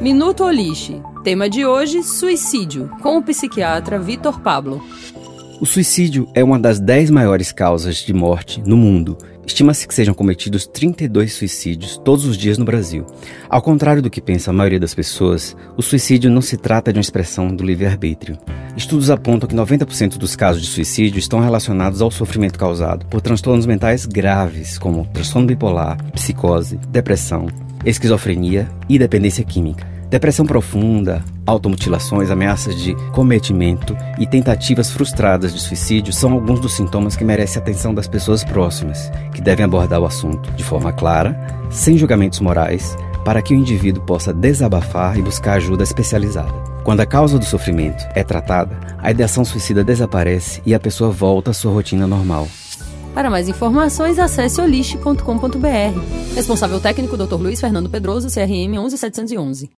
Minuto Oliche. Tema de hoje: suicídio, com o psiquiatra Vitor Pablo. O suicídio é uma das 10 maiores causas de morte no mundo. Estima-se que sejam cometidos 32 suicídios todos os dias no Brasil. Ao contrário do que pensa a maioria das pessoas, o suicídio não se trata de uma expressão do livre-arbítrio. Estudos apontam que 90% dos casos de suicídio estão relacionados ao sofrimento causado por transtornos mentais graves, como transtorno bipolar, psicose, depressão, esquizofrenia e dependência química. Depressão profunda, automutilações, ameaças de cometimento e tentativas frustradas de suicídio são alguns dos sintomas que merecem a atenção das pessoas próximas, que devem abordar o assunto de forma clara, sem julgamentos morais, para que o indivíduo possa desabafar e buscar ajuda especializada. Quando a causa do sofrimento é tratada, a ideação suicida desaparece e a pessoa volta à sua rotina normal. Para mais informações, acesse oliste.com.br. Responsável técnico Dr. Luiz Fernando Pedroso, CRM 11711.